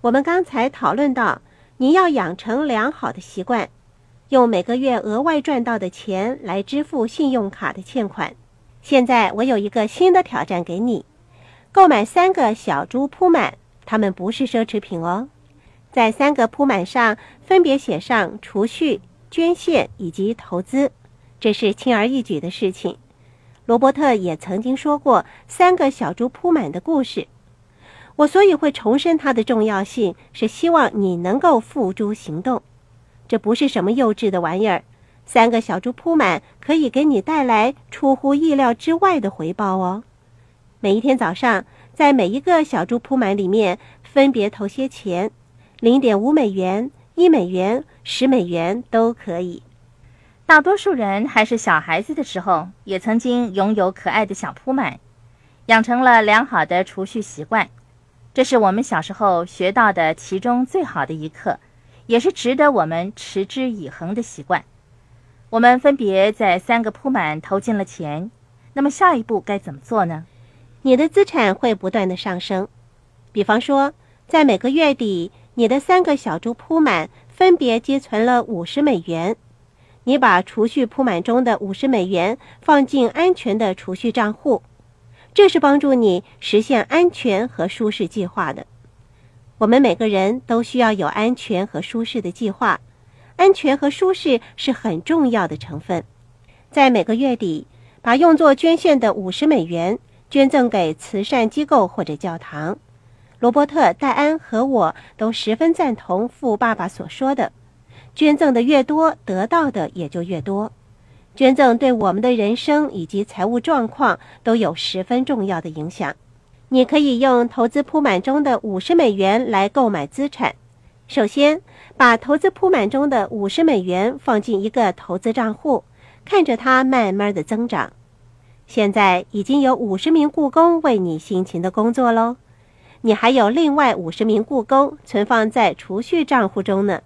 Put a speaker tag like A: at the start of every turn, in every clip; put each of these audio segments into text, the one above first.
A: 我们刚才讨论到，你要养成良好的习惯，用每个月额外赚到的钱来支付信用卡的欠款。现在我有一个新的挑战给你：购买三个小猪铺满，它们不是奢侈品哦。在三个铺满上分别写上储蓄、捐献以及投资，这是轻而易举的事情。罗伯特也曾经说过三个小猪铺满的故事。我所以会重申它的重要性，是希望你能够付诸行动。这不是什么幼稚的玩意儿。三个小猪铺满可以给你带来出乎意料之外的回报哦。每一天早上，在每一个小猪铺满里面分别投些钱，零点五美元、一美元、十美元都可以。
B: 大多数人还是小孩子的时候，也曾经拥有可爱的小铺满，养成了良好的储蓄习惯。这是我们小时候学到的其中最好的一课，也是值得我们持之以恒的习惯。我们分别在三个铺满投进了钱，那么下一步该怎么做呢？
A: 你的资产会不断的上升。比方说，在每个月底，你的三个小猪铺满分别积存了五十美元，你把储蓄铺满中的五十美元放进安全的储蓄账户。这是帮助你实现安全和舒适计划的。我们每个人都需要有安全和舒适的计划，安全和舒适是很重要的成分。在每个月底，把用作捐献的五十美元捐赠给慈善机构或者教堂。罗伯特、戴安和我都十分赞同富爸爸所说的：捐赠的越多，得到的也就越多。捐赠对我们的人生以及财务状况都有十分重要的影响。你可以用投资铺满中的五十美元来购买资产。首先，把投资铺满中的五十美元放进一个投资账户，看着它慢慢的增长。现在已经有五十名雇工为你辛勤的工作喽。你还有另外五十名雇工存放在储蓄账户中呢。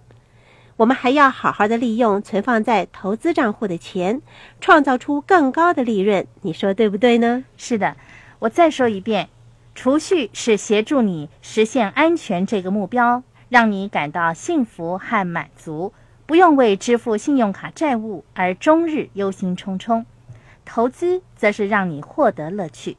A: 我们还要好好的利用存放在投资账户的钱，创造出更高的利润。你说对不对呢？
B: 是的，我再说一遍，储蓄是协助你实现安全这个目标，让你感到幸福和满足，不用为支付信用卡债务而终日忧心忡忡；投资则是让你获得乐趣。